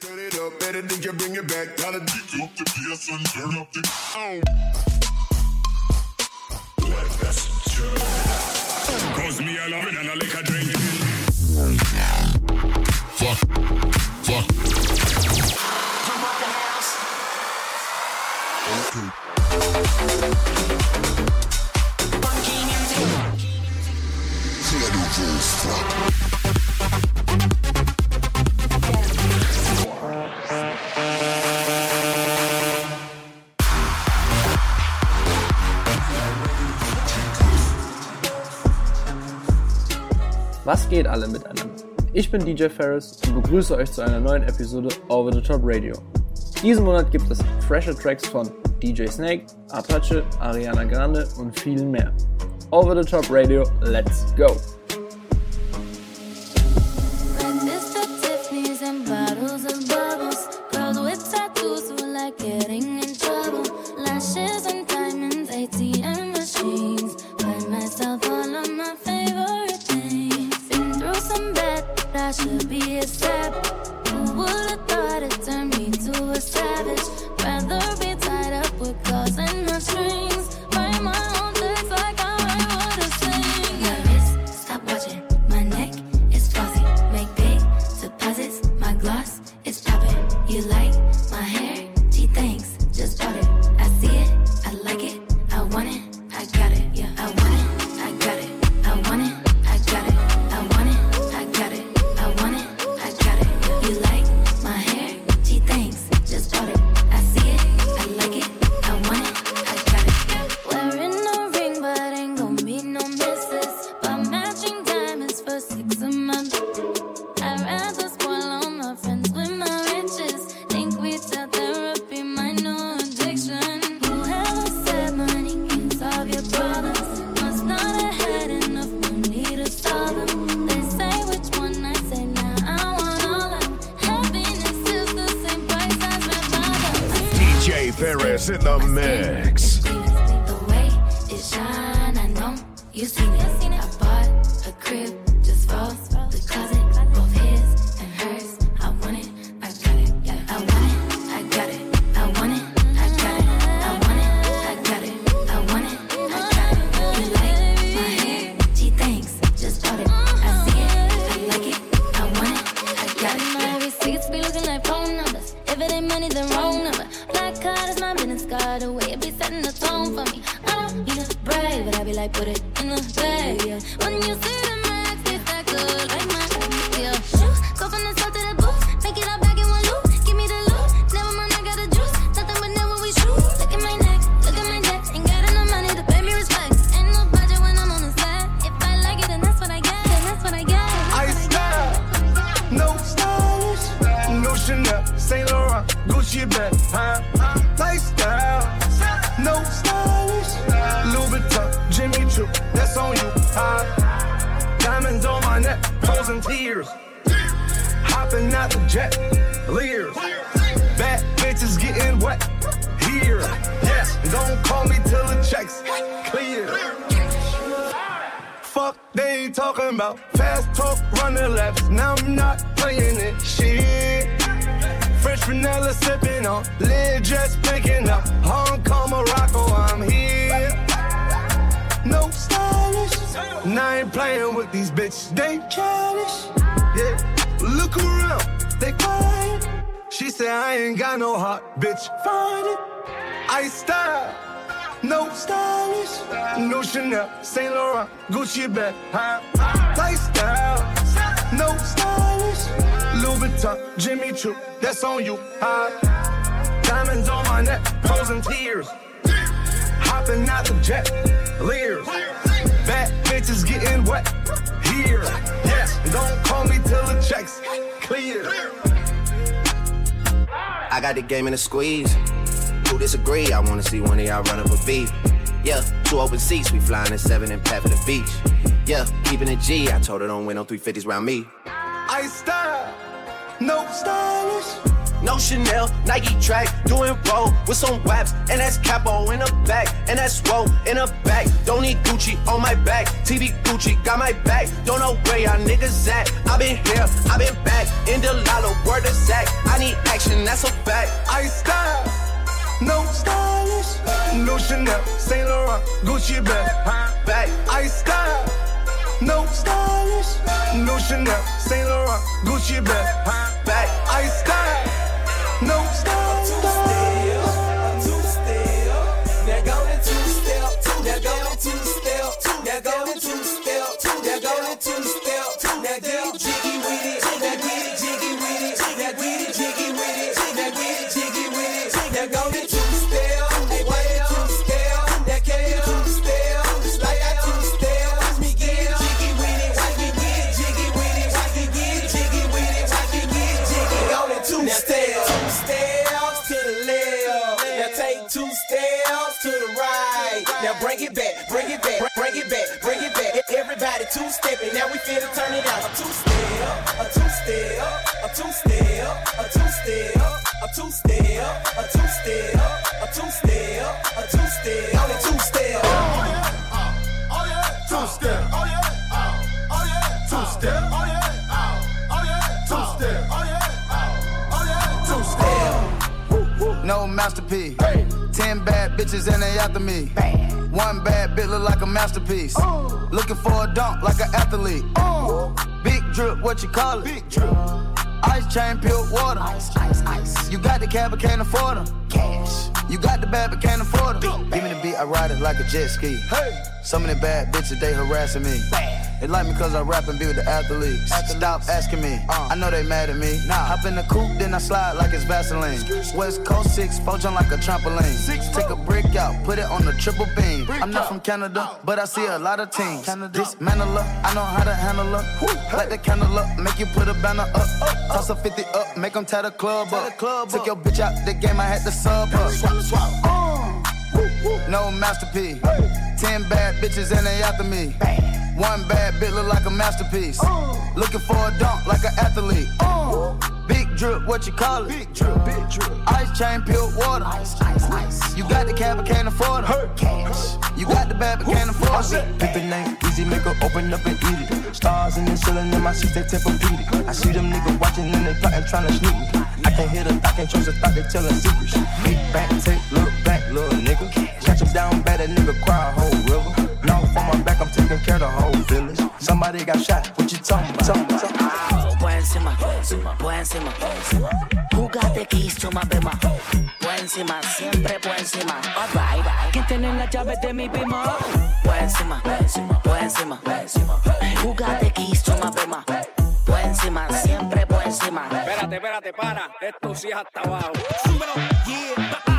Turn it up, better think you bring it back. Gotta kick up the bass and turn up the. Oh. Black passenger. Cause me a love it and I like a drink. Fuck. Fuck. Come up the house. Okay. Was geht alle miteinander? Ich bin DJ Ferris und begrüße euch zu einer neuen Episode Over the Top Radio. Diesen Monat gibt es fresher Tracks von DJ Snake, Apache, Ariana Grande und vielen mehr. Over the Top Radio, let's go! Be looking like phone numbers. If it ain't money, then wrong number. Black card is my business card. The way it be setting the tone for me. I don't need to brag, but I be like, put it in the bag. Yeah. When you see the jet, leers, bad bitches getting wet here, yes. Don't call me till the checks clear. Fuck, they talking about fast talk, running laps. Now I'm not playing it. Shit. French vanilla sipping on, lid just picking up. Hong Kong, Morocco, I'm here. No stylish. Now I ain't playing with these bitches. They childish. Yeah. Look around, they quiet. She said I ain't got no heart, bitch. Find it. I style. No stylish, no Chanel, Saint Laurent, Gucci bag, huh? Lifestyle, no stylish, Louis Vuitton, Jimmy Choo, that's on you, huh? Diamonds on my neck, frozen tears, hopping out the jet, leers, bitches getting wet here, yes. Don't call me till the checks clear. I got the game in a squeeze. Who disagree? I wanna see one of y'all run up a beat. Yeah, two open seats, we flying in seven and pat for the beach. Yeah, keeping it G. I told her don't win no 350s round me. I style, no stylish. No Chanel, Nike track, doing roll with some waps, and that's capo in the back, and that's roll in the back. Don't need Gucci on my back, TV Gucci got my back. Don't know where y'all niggas at. I been here, I been back, in the lala, word of Zach. I need action, that's a fact. I style, no stylish. No Chanel, Saint Laurent, Gucci bag, Back, I style, no stylish. No Chanel, Saint Laurent, Gucci bag, back. I style, no stylish. Two stepping. Now turn it out. A two step, a two step, a two step, a two step, a two step, a two step, a two step, a two step. Only two step. Two step. Oh yeah. Oh yeah. Two step. Oh yeah. Oh yeah. Two step. Oh yeah. Oh yeah. Two step. No masterpiece. Ten bad bitches and they after me. One bad bitch look like a masterpiece. Looking for a dunk like an athlete. Big drip, what you call it? Big drip. Ice chain, pure water. Ice, ice, ice. You got the cab, but can't afford them. Cash. You got the bad, but can't afford them. Give me the beat, I ride it like a jet ski. Hey. Some of the bad bitches, they harassing me. They like me cause I rap and be with the athletes. Stop asking me, uh. I know they mad at me. Nah. Hop in the coupe, then I slide like it's Vaseline. West Coast 6, four jump like a trampoline. Six, Take a brick out, put it on the triple beam. I'm not from Canada, but I see a lot of teams. Dismantle her, I know how to handle her. Light the candle up, make you put a banner up. Toss a 50 up, make them tie the club up. Took your bitch out the game, I had to sub her. Uh. No masterpiece. Ten bad bitches and they after me. One bad bitch look like a masterpiece. Looking for a dunk like an athlete. Drip, what you call it? Big drip, big drip. Ice chain, pure water. Ice, ice, ice. You got the cab, but can't afford it. Cash. You got the bad, but can't afford it. The name, easy, make her open up and eat it. Stars in the ceiling in my seats, they Tempur-Pedic. I see them niggas watching and they plotting, trying to sneak me. I can't hear the thought, can't trust the thought, they telling secrets. Big back, take, look back, little nigga. Catch him down bad, that nigga cry a whole river. Now on my back, I'm taking care of the whole village. Somebody got shot, what you talking about? Talking, talking. Encima, por encima, the keys to my bema? Por encima, siempre por encima. Alright, ¿quién tiene las llaves de mi bema? Por encima, por encima, the keys to my bema? Por encima, siempre por encima. Espérate, espérate, para. Esto sí es hasta abajo. Súbelo, yeah,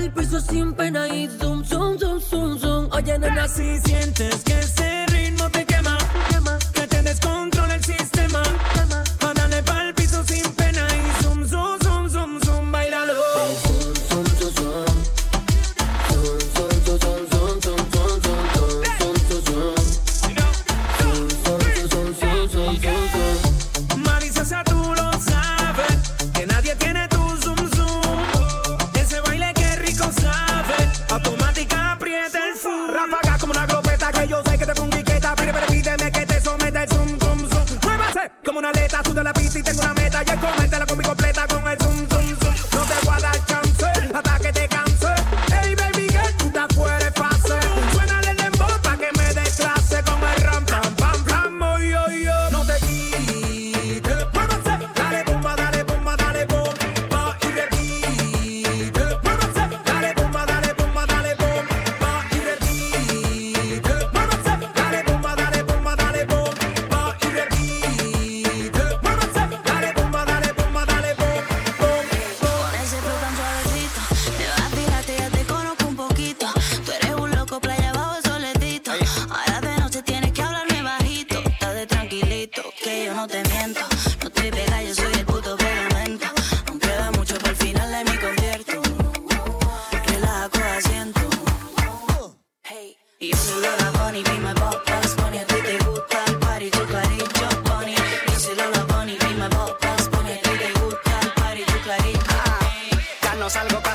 Pa'l piso sin pena y zoom, zoom, zoom, zoom, zoom. Oye, nena, Si sientes que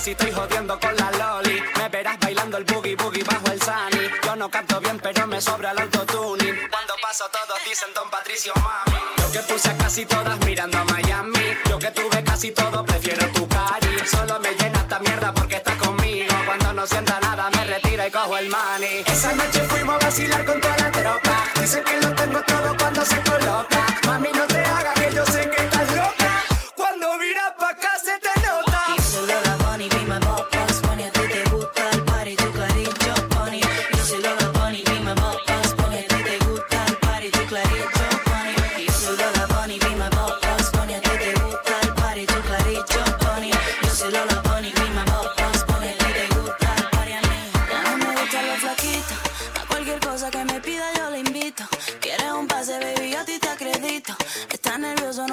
si estoy jodiendo con la loli. Me verás bailando el boogie boogie bajo el sunny. Yo no canto bien, pero me sobra el autotuning. Cuando paso todos dicen Don Patricio, mami. Yo que puse a casi todas mirando a Miami. Yo que tuve casi todo, prefiero tu cari. Solo me llena esta mierda porque estás conmigo. Cuando no sienta nada, me retiro y cojo el money. Esa noche fuimos a vacilar con toda la tropa. Dicen que lo tengo todo cuando se coloca.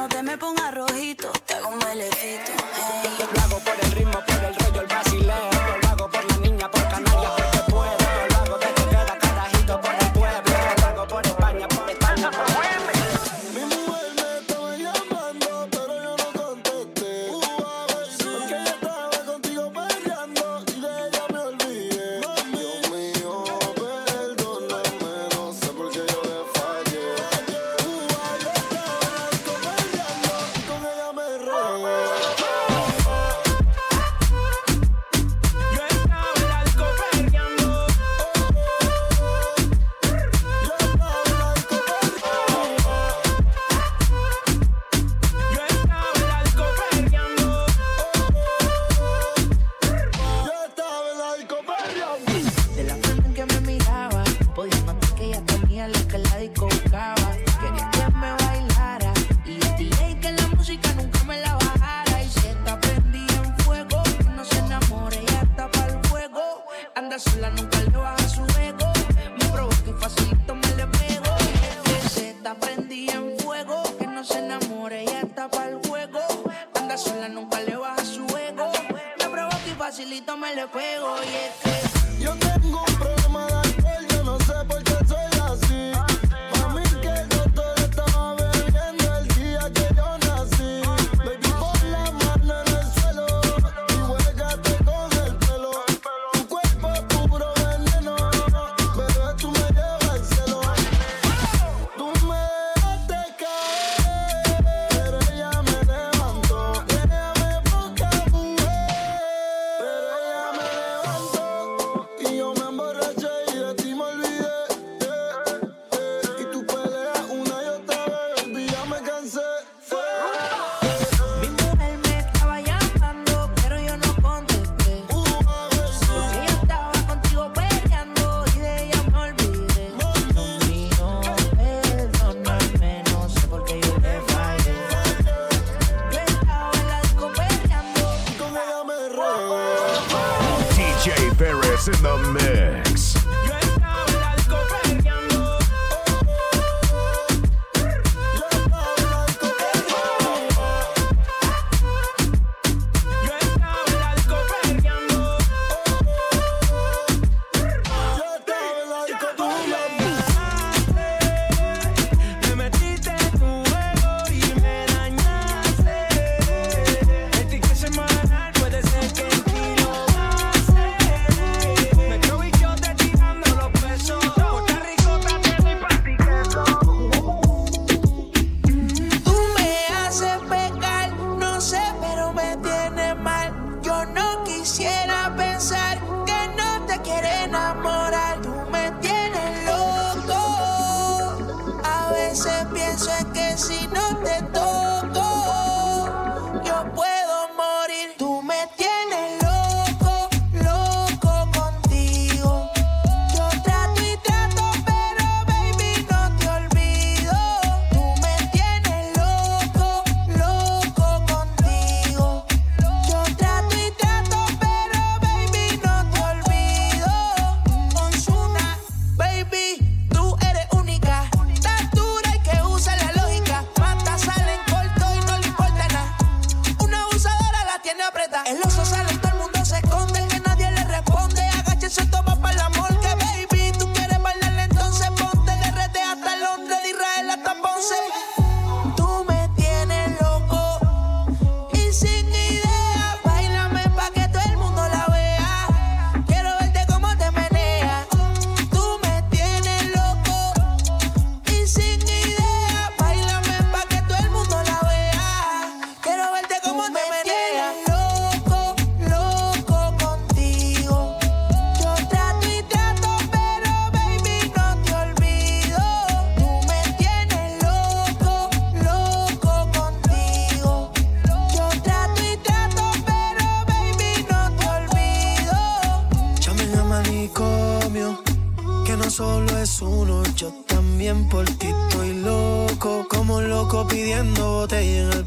no te me pongas rojito, te hago un melecito.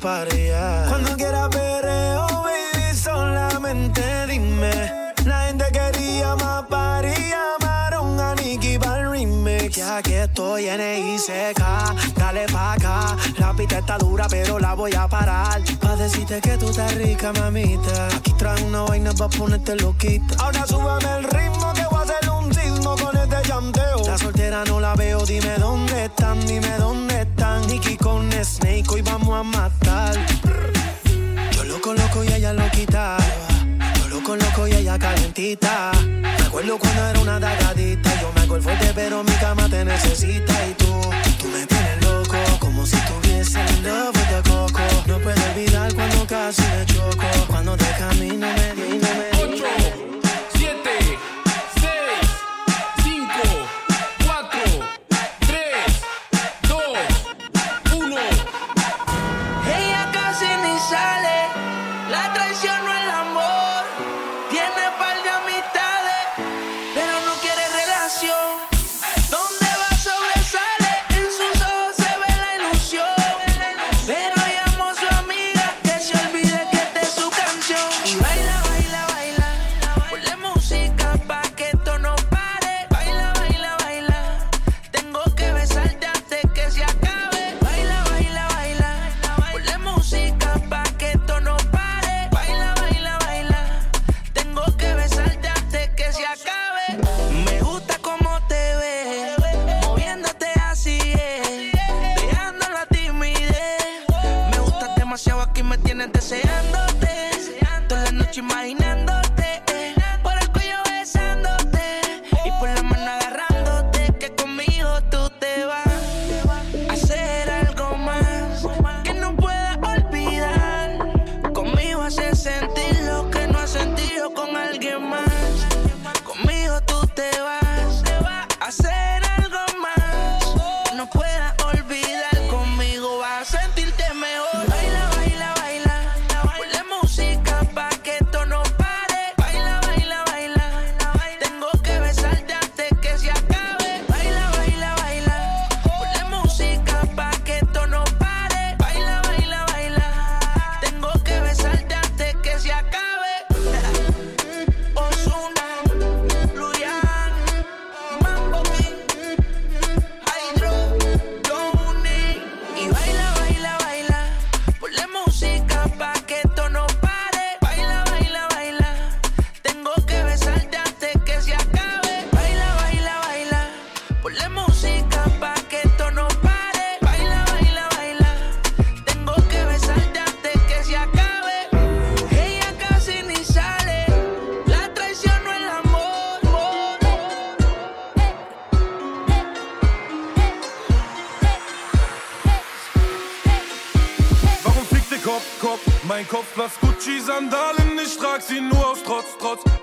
Cuando quieras perreo, baby, solamente dime. La gente quería más party, llamaron a Nicky para el remix. Ya que estoy en ICK, dale pa' acá. La pista está dura, pero la voy a parar. Pa' decirte que tú estás rica, mamita. Aquí trae una vaina pa' ponerte loquita. Ahora súbeme el ritmo, que voy a hacer un sismo con este llanteo. La soltera no la veo, dime dónde están, dime dónde están. Nicky con Snake, hoy vamos a matar. Yo loco, loco y ella loquita. Yo loco, loco y ella calentita. Me acuerdo cuando era una dagadita. Yo me hago el fuerte, pero mi cama te necesita. Y tú, tú me tienes loco, como si tuviese en love the coco. No puedo olvidar cuando casi me choco. Cuando te camino me di, no me di. 7,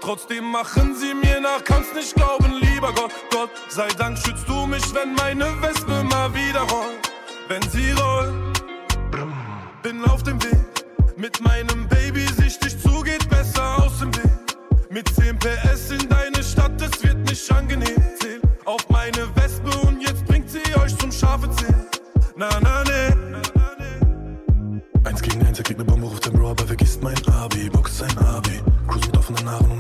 Trotzdem machen sie mir nach, kannst nicht glauben, lieber Gott, Gott. Sei Dank schützt du mich, wenn meine Wespe mal wieder rollt. Wenn sie rollt, bin auf dem Weg. Mit meinem Baby sichtig zu, geht besser aus dem Weg. Mit 10 PS in deine Stadt, es wird nicht angenehm. Zähl auf meine Wespe und jetzt bringt sie euch zum scharfe Zählen. Na, na, ne. Eins gegen eins, er kriegt ne Bombe, ruft sein Bro, aber vergisst mein Abi. Boxt sein Abi. Cruise mit offenen Haaren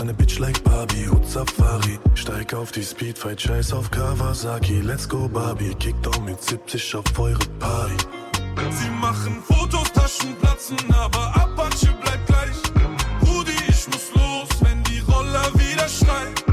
eine Bitch like Barbie, Hut Safari. Steig auf die Speedfight, scheiß auf Kawasaki. Let's go Barbie, kick down mit 70 auf eure Party. Sie machen Fotos, Taschen platzen, aber Apache bleibt gleich. Rudi, ich muss los, wenn die Roller wieder schreien.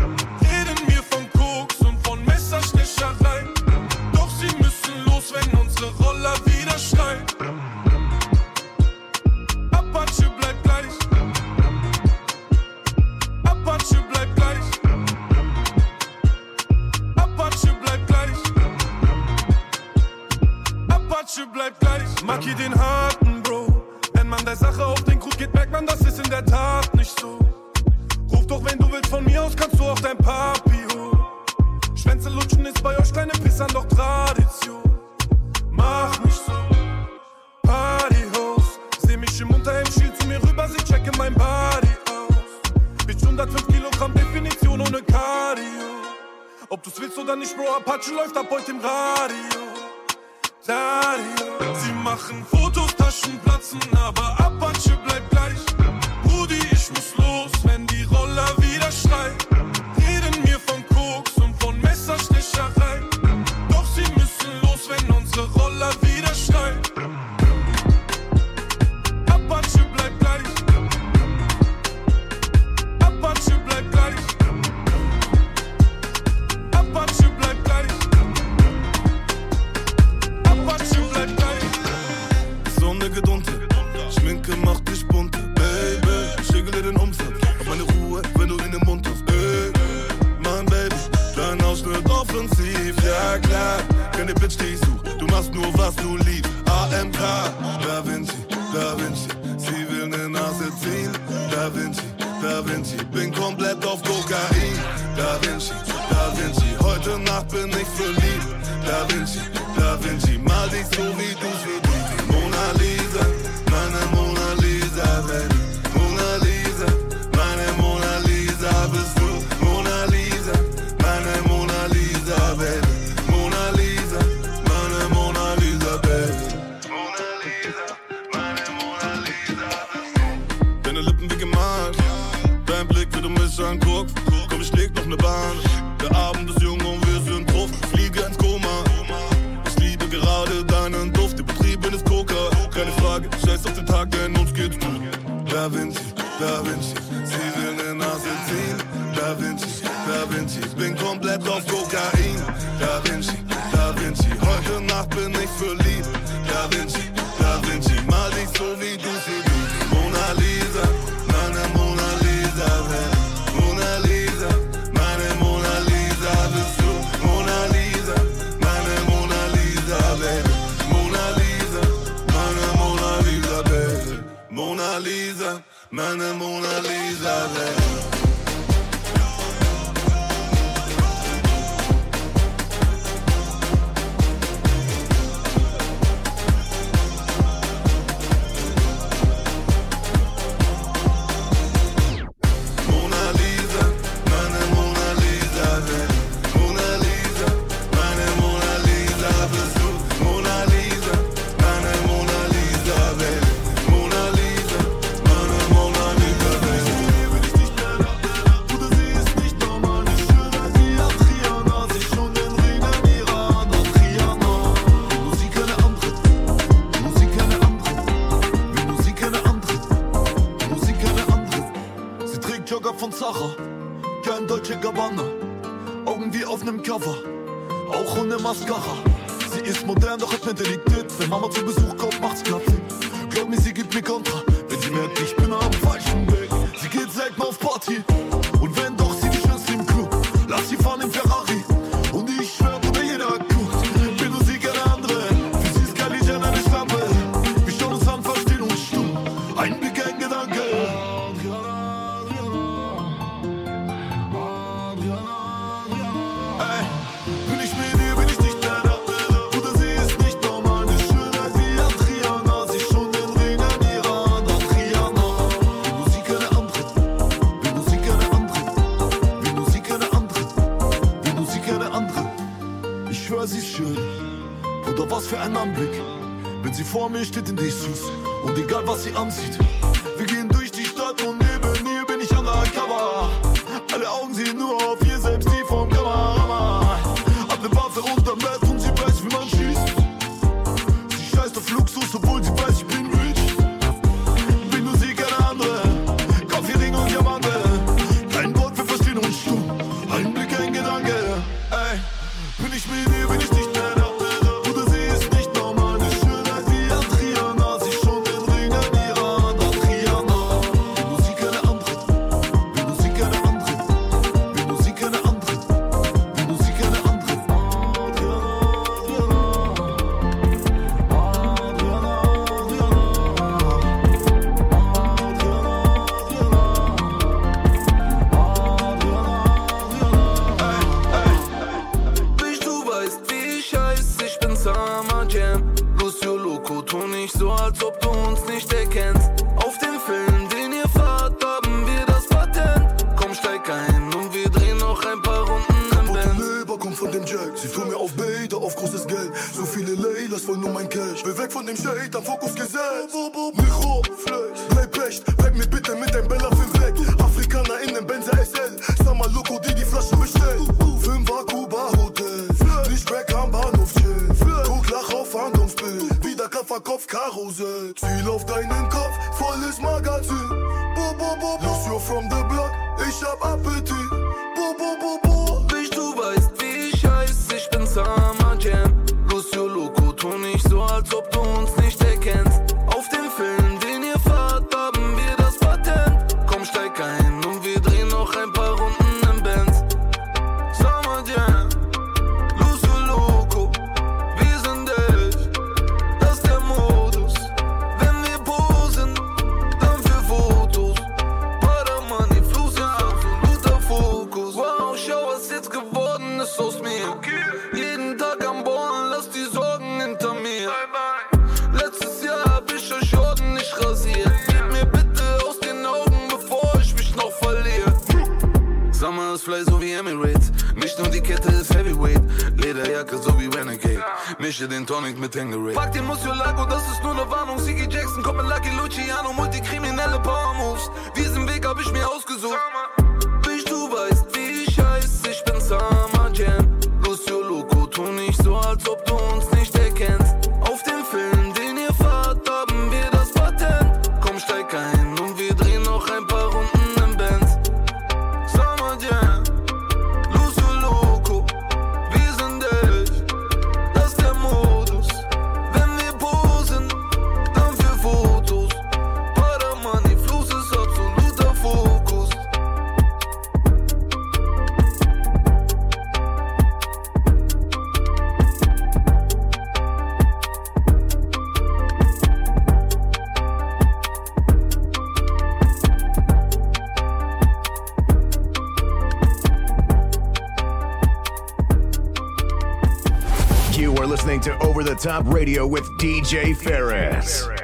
慢慢朦胧。auf nem Cover, auch ohne Mascara. Sie ist modern, doch hat mir deliktiert. Wenn Mama zu Besuch kommt, macht's Platz. Glaub mir, sie gibt mir Kontra, wenn sie merkt, ich bin am falschen Weg. Sie geht selten auf Party, und wenn doch, sie die schönste im Club. Lass sie fahren im Ferrari. vor mir steht in Jesus. Und egal was sie ansieht, Jam. Lucio Loco, tu nicht so, als ob du uns nicht erkennst. Auf den Film, den ihr fahrt, haben wir das Patent. Komm, steig ein und wir drehen noch ein paar Runden im Band. Leber kommt von dem Jack, sie tun mir auf Bader, auf großes Geld. So viele Laylas wollen nur mein Cash. Will weg von dem Shade, am Fokus gesetzt. Hause. Ziel auf deinen Kopf, volles Magazin. Bo, bo, bo, bo. Lucio from the block, ich hab Appetit. Dynamik mit Hängeray. Pack den Muskel Top Radio with DJ Ferris.